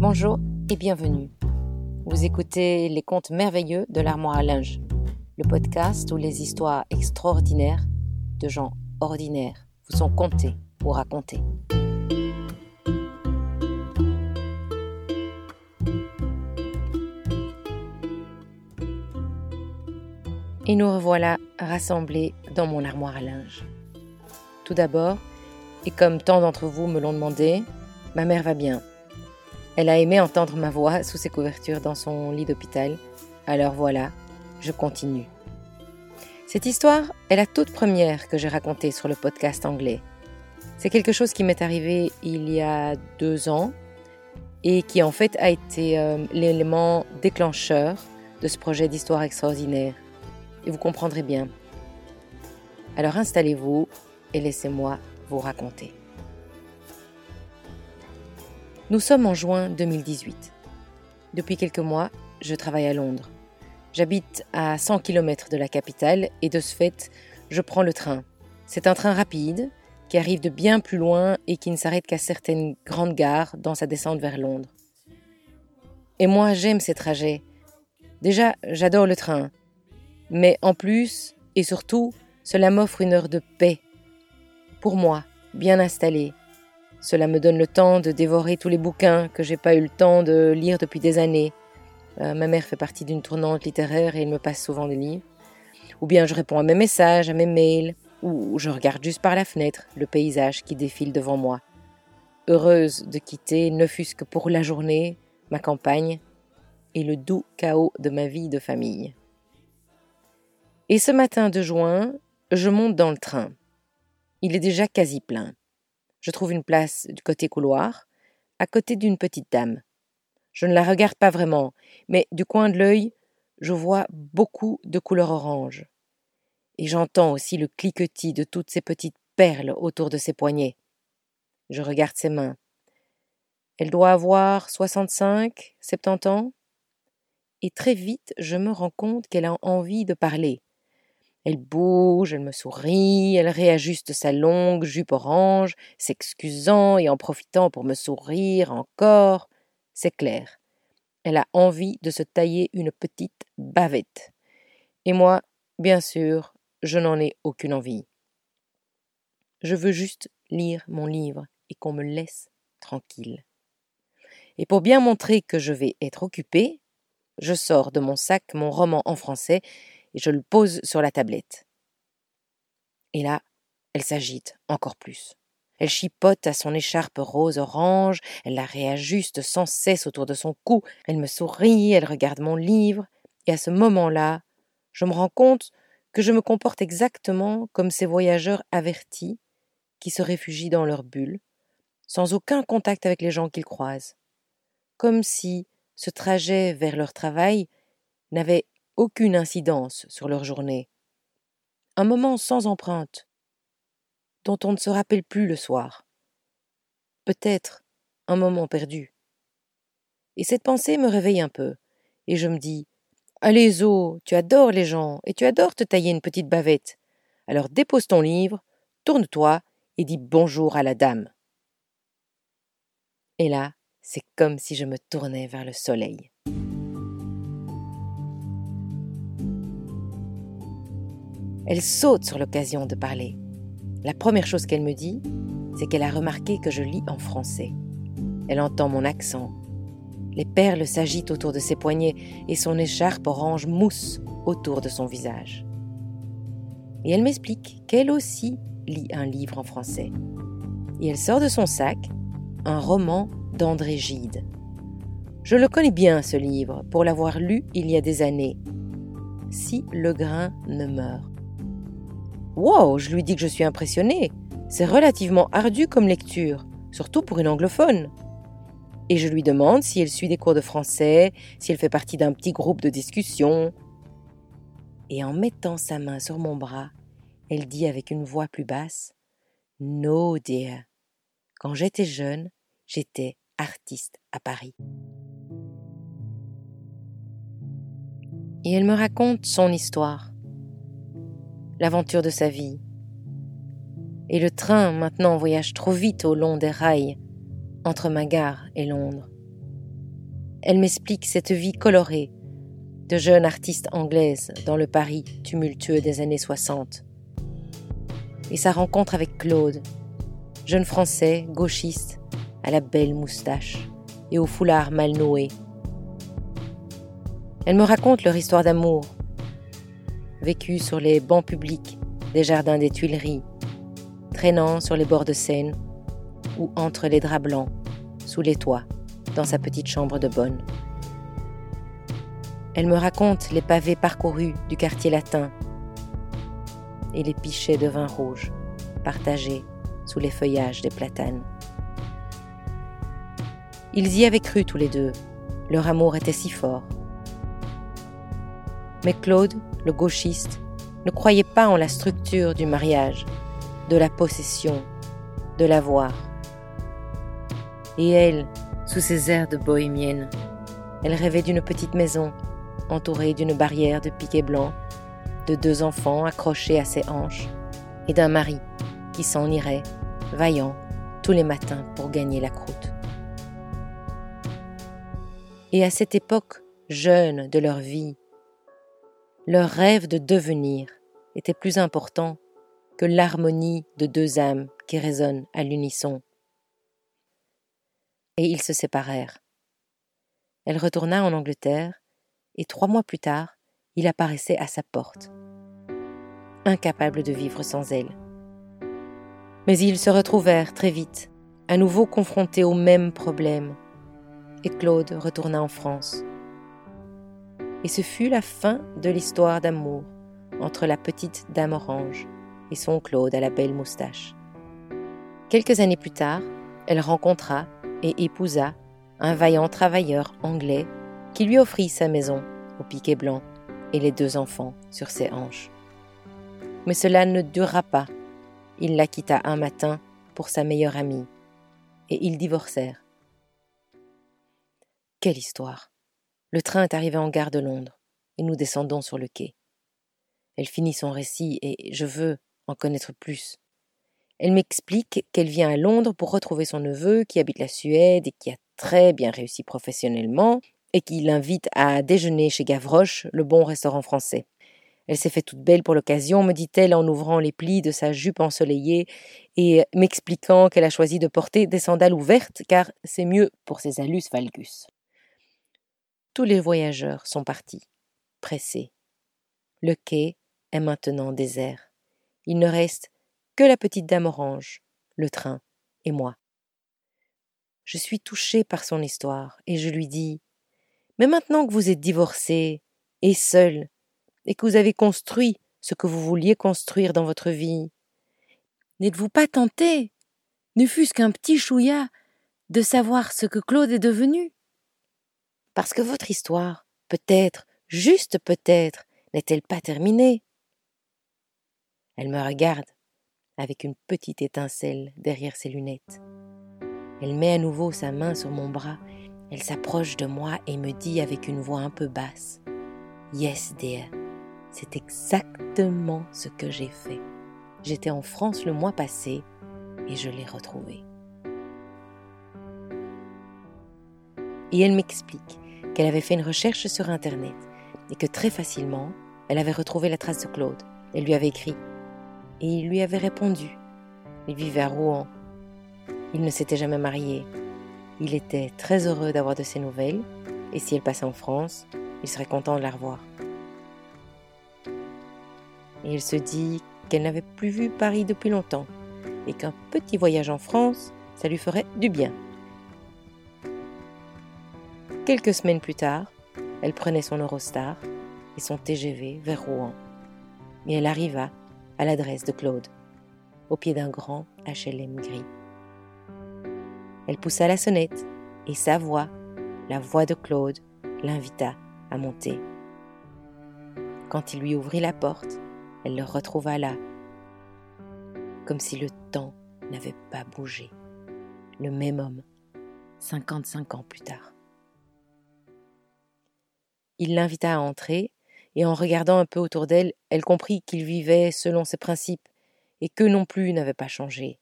Bonjour et bienvenue. Vous écoutez les contes merveilleux de l'armoire à linge, le podcast où les histoires extraordinaires de gens ordinaires vous sont contées ou racontées. Et nous revoilà rassemblés dans mon armoire à linge. Tout d'abord, et comme tant d'entre vous me l'ont demandé, ma mère va bien. Elle a aimé entendre ma voix sous ses couvertures dans son lit d'hôpital. Alors voilà, je continue. Cette histoire est la toute première que j'ai racontée sur le podcast anglais. C'est quelque chose qui m'est arrivé il y a deux ans et qui en fait a été euh, l'élément déclencheur de ce projet d'histoire extraordinaire. Et vous comprendrez bien. Alors installez-vous et laissez-moi vous raconter. Nous sommes en juin 2018. Depuis quelques mois, je travaille à Londres. J'habite à 100 km de la capitale et de ce fait, je prends le train. C'est un train rapide qui arrive de bien plus loin et qui ne s'arrête qu'à certaines grandes gares dans sa descente vers Londres. Et moi, j'aime ces trajets. Déjà, j'adore le train. Mais en plus, et surtout, cela m'offre une heure de paix. Pour moi, bien installée, cela me donne le temps de dévorer tous les bouquins que j'ai pas eu le temps de lire depuis des années. Euh, ma mère fait partie d'une tournante littéraire et elle me passe souvent des livres. Ou bien je réponds à mes messages, à mes mails, ou je regarde juste par la fenêtre le paysage qui défile devant moi. Heureuse de quitter, ne fût-ce que pour la journée, ma campagne et le doux chaos de ma vie de famille. Et ce matin de juin, je monte dans le train. Il est déjà quasi plein. Je trouve une place du côté couloir, à côté d'une petite dame. Je ne la regarde pas vraiment, mais du coin de l'œil, je vois beaucoup de couleur orange. Et j'entends aussi le cliquetis de toutes ces petites perles autour de ses poignets. Je regarde ses mains. Elle doit avoir soixante-cinq, septante ans? Et très vite, je me rends compte qu'elle a envie de parler. Elle bouge, elle me sourit, elle réajuste sa longue jupe orange, s'excusant et en profitant pour me sourire encore. C'est clair. Elle a envie de se tailler une petite bavette. Et moi, bien sûr, je n'en ai aucune envie. Je veux juste lire mon livre et qu'on me laisse tranquille. Et pour bien montrer que je vais être occupée, je sors de mon sac mon roman en français et je le pose sur la tablette. Et là, elle s'agite encore plus. Elle chipote à son écharpe rose-orange, elle la réajuste sans cesse autour de son cou, elle me sourit, elle regarde mon livre, et à ce moment-là, je me rends compte que je me comporte exactement comme ces voyageurs avertis qui se réfugient dans leur bulle, sans aucun contact avec les gens qu'ils croisent, comme si ce trajet vers leur travail n'avait aucune incidence sur leur journée. Un moment sans empreinte, dont on ne se rappelle plus le soir. Peut-être un moment perdu. Et cette pensée me réveille un peu, et je me dis Allez, Zo, tu adores les gens, et tu adores te tailler une petite bavette. Alors dépose ton livre, tourne-toi, et dis bonjour à la dame. Et là, c'est comme si je me tournais vers le soleil. Elle saute sur l'occasion de parler. La première chose qu'elle me dit, c'est qu'elle a remarqué que je lis en français. Elle entend mon accent. Les perles s'agitent autour de ses poignets et son écharpe orange mousse autour de son visage. Et elle m'explique qu'elle aussi lit un livre en français. Et elle sort de son sac un roman d'André Gide. Je le connais bien, ce livre, pour l'avoir lu il y a des années. Si le grain ne meurt. Wow, je lui dis que je suis impressionnée. C'est relativement ardu comme lecture, surtout pour une anglophone. Et je lui demande si elle suit des cours de français, si elle fait partie d'un petit groupe de discussion. Et en mettant sa main sur mon bras, elle dit avec une voix plus basse No, dear. Quand j'étais jeune, j'étais artiste à Paris. Et elle me raconte son histoire l'aventure de sa vie. Et le train maintenant voyage trop vite au long des rails entre ma gare et Londres. Elle m'explique cette vie colorée de jeune artiste anglaise dans le Paris tumultueux des années 60. Et sa rencontre avec Claude, jeune français, gauchiste, à la belle moustache et au foulard mal noué. Elle me raconte leur histoire d'amour, vécue sur les bancs publics des jardins des Tuileries, traînant sur les bords de Seine ou entre les draps blancs, sous les toits, dans sa petite chambre de bonne. Elle me raconte les pavés parcourus du quartier latin et les pichets de vin rouge partagés sous les feuillages des platanes. Ils y avaient cru tous les deux, leur amour était si fort. Mais Claude, le gauchiste, ne croyait pas en la structure du mariage, de la possession, de l'avoir. Et elle, sous ses airs de bohémienne, elle rêvait d'une petite maison, entourée d'une barrière de piquets blancs, de deux enfants accrochés à ses hanches, et d'un mari qui s'en irait, vaillant, tous les matins pour gagner la croûte. Et à cette époque jeune de leur vie, leur rêve de devenir était plus important que l'harmonie de deux âmes qui résonnent à l'unisson. Et ils se séparèrent. Elle retourna en Angleterre, et trois mois plus tard, il apparaissait à sa porte, incapable de vivre sans elle. Mais ils se retrouvèrent très vite, à nouveau confrontés au même problème, et Claude retourna en France. Et ce fut la fin de l'histoire d'amour entre la petite dame orange et son Claude à la belle moustache. Quelques années plus tard, elle rencontra et épousa un vaillant travailleur anglais qui lui offrit sa maison au piquet blanc et les deux enfants sur ses hanches. Mais cela ne dura pas. Il la quitta un matin pour sa meilleure amie, et ils divorcèrent. Quelle histoire Le train est arrivé en gare de Londres, et nous descendons sur le quai. Elle finit son récit, et je veux en connaître plus. Elle m'explique qu'elle vient à Londres pour retrouver son neveu qui habite la Suède et qui a très bien réussi professionnellement, et qui l'invite à déjeuner chez Gavroche, le bon restaurant français. Elle s'est fait toute belle pour l'occasion, me dit-elle en ouvrant les plis de sa jupe ensoleillée et m'expliquant qu'elle a choisi de porter des sandales ouvertes car c'est mieux pour ses alus valgus. Tous les voyageurs sont partis, pressés. Le quai est maintenant désert. Il ne reste que la petite dame orange, le train et moi. Je suis touchée par son histoire et je lui dis Mais maintenant que vous êtes divorcée et seule, et que vous avez construit ce que vous vouliez construire dans votre vie, n'êtes-vous pas tentée, ne fût-ce qu'un petit chouïa, de savoir ce que Claude est devenu? Parce que votre histoire, peut-être, juste peut-être, n'est-elle pas terminée? Elle me regarde avec une petite étincelle derrière ses lunettes. Elle met à nouveau sa main sur mon bras, elle s'approche de moi et me dit avec une voix un peu basse Yes, dear, c'est exactement ce que j'ai fait. J'étais en France le mois passé et je l'ai retrouvé. Et elle m'explique qu'elle avait fait une recherche sur Internet et que très facilement, elle avait retrouvé la trace de Claude. Elle lui avait écrit et il lui avait répondu. Il vivait à Rouen. Il ne s'était jamais marié. Il était très heureux d'avoir de ses nouvelles, et si elle passait en France, il serait content de la revoir. Et elle se dit qu'elle n'avait plus vu Paris depuis longtemps, et qu'un petit voyage en France, ça lui ferait du bien. Quelques semaines plus tard, elle prenait son Eurostar et son TGV vers Rouen, et elle arriva à l'adresse de Claude, au pied d'un grand HLM gris. Elle poussa la sonnette et sa voix, la voix de Claude, l'invita à monter. Quand il lui ouvrit la porte, elle le retrouva là, comme si le temps n'avait pas bougé. Le même homme, 55 ans plus tard. Il l'invita à entrer et en regardant un peu autour d'elle, elle comprit qu'il vivait selon ses principes, et qu'eux non plus n'avaient pas changé.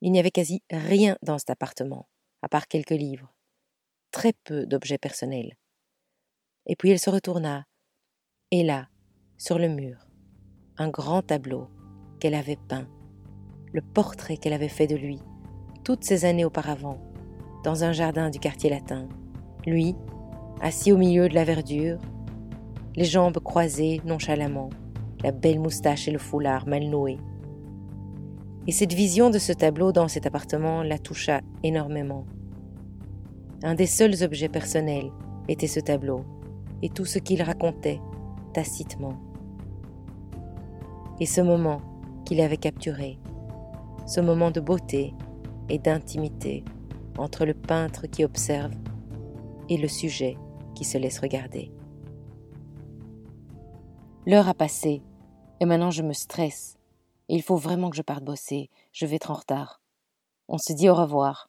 Il n'y avait quasi rien dans cet appartement, à part quelques livres. très peu d'objets personnels. Et puis elle se retourna, et là, sur le mur, un grand tableau qu'elle avait peint, le portrait qu'elle avait fait de lui, toutes ces années auparavant, dans un jardin du quartier latin. Lui, assis au milieu de la verdure, les jambes croisées nonchalamment, la belle moustache et le foulard mal noués. Et cette vision de ce tableau dans cet appartement la toucha énormément. Un des seuls objets personnels était ce tableau et tout ce qu'il racontait tacitement. Et ce moment qu'il avait capturé, ce moment de beauté et d'intimité entre le peintre qui observe et le sujet se laisse regarder. L'heure a passé, et maintenant je me stresse. il faut vraiment que je parte bosser, je vais être en retard. On se dit au revoir.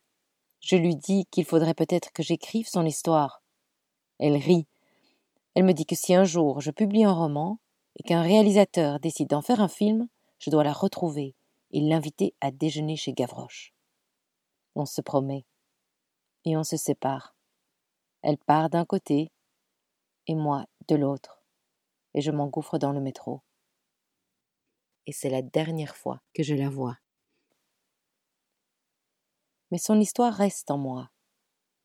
Je lui dis qu'il faudrait peut-être que j'écrive son histoire. Elle rit. Elle me dit que si un jour je publie un roman et qu'un réalisateur décide d'en faire un film, je dois la retrouver et l'inviter à déjeuner chez Gavroche. On se promet et on se sépare. Elle part d'un côté et moi de l'autre, et je m'engouffre dans le métro. Et c'est la dernière fois que je la vois. Mais son histoire reste en moi,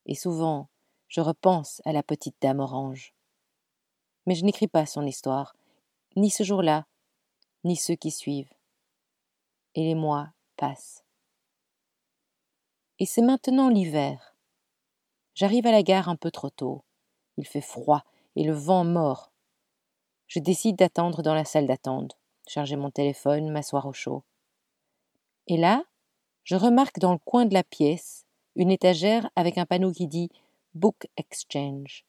et souvent je repense à la petite dame orange. Mais je n'écris pas son histoire, ni ce jour-là, ni ceux qui suivent. Et les mois passent. Et c'est maintenant l'hiver. J'arrive à la gare un peu trop tôt. Il fait froid et le vent mord. Je décide d'attendre dans la salle d'attente, charger mon téléphone, m'asseoir au chaud. Et là, je remarque dans le coin de la pièce une étagère avec un panneau qui dit Book Exchange.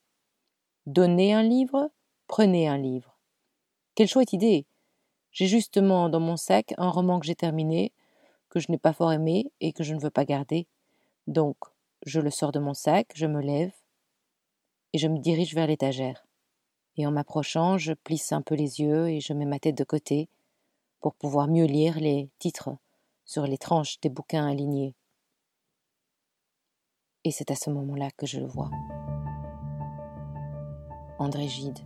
Donnez un livre, prenez un livre. Quelle chouette idée. J'ai justement dans mon sac un roman que j'ai terminé, que je n'ai pas fort aimé et que je ne veux pas garder. Donc, je le sors de mon sac, je me lève et je me dirige vers l'étagère. Et en m'approchant, je plisse un peu les yeux et je mets ma tête de côté pour pouvoir mieux lire les titres sur les tranches des bouquins alignés. Et c'est à ce moment-là que je le vois. André Gide,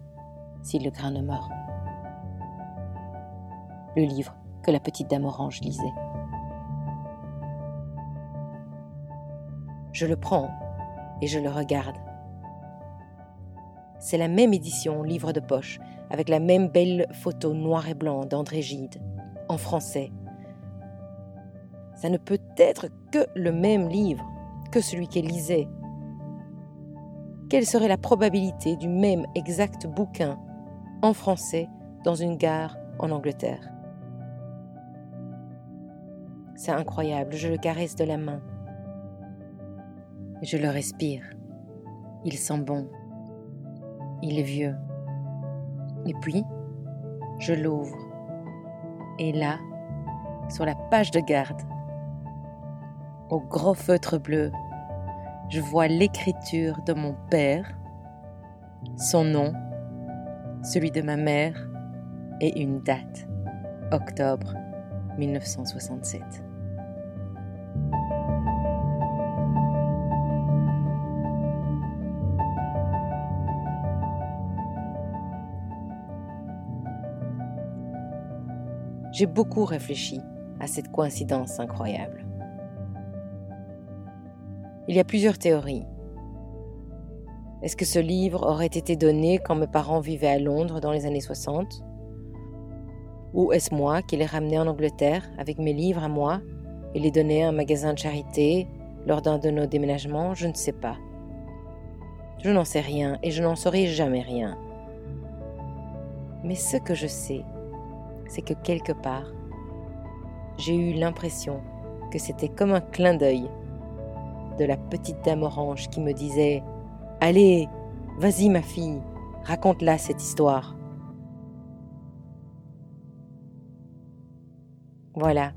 si le grain ne meurt. Le livre que la petite dame orange lisait. Je le prends et je le regarde. C'est la même édition livre de poche, avec la même belle photo noir et blanc d'André Gide, en français. Ça ne peut être que le même livre, que celui qu'elle lisait. Quelle serait la probabilité du même exact bouquin, en français, dans une gare en Angleterre? C'est incroyable, je le caresse de la main. Je le respire. Il sent bon. Il est vieux. Et puis, je l'ouvre. Et là, sur la page de garde, au gros feutre bleu, je vois l'écriture de mon père, son nom, celui de ma mère et une date, octobre 1967. J'ai beaucoup réfléchi à cette coïncidence incroyable. Il y a plusieurs théories. Est-ce que ce livre aurait été donné quand mes parents vivaient à Londres dans les années 60 Ou est-ce moi qui l'ai ramené en Angleterre avec mes livres à moi et les donné à un magasin de charité lors d'un de nos déménagements? Je ne sais pas. Je n'en sais rien et je n'en saurai jamais rien. Mais ce que je sais, c'est que quelque part, j'ai eu l'impression que c'était comme un clin d'œil de la petite dame orange qui me disait Allez, vas-y ma fille, raconte-la cette histoire. Voilà,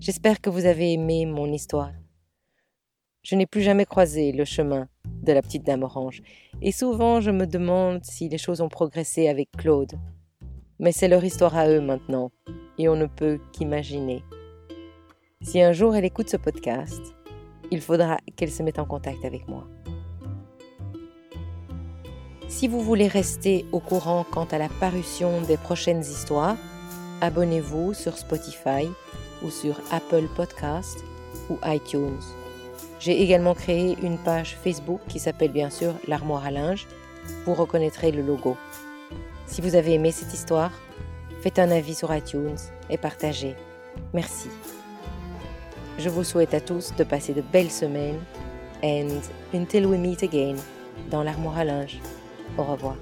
j'espère que vous avez aimé mon histoire. Je n'ai plus jamais croisé le chemin de la petite dame orange, et souvent je me demande si les choses ont progressé avec Claude. Mais c'est leur histoire à eux maintenant, et on ne peut qu'imaginer. Si un jour elle écoute ce podcast, il faudra qu'elle se mette en contact avec moi. Si vous voulez rester au courant quant à la parution des prochaines histoires, abonnez-vous sur Spotify ou sur Apple Podcast ou iTunes. J'ai également créé une page Facebook qui s'appelle bien sûr l'armoire à linge. Vous reconnaîtrez le logo. Si vous avez aimé cette histoire, faites un avis sur iTunes et partagez. Merci. Je vous souhaite à tous de passer de belles semaines and until we meet again dans l'armoire à linge. Au revoir.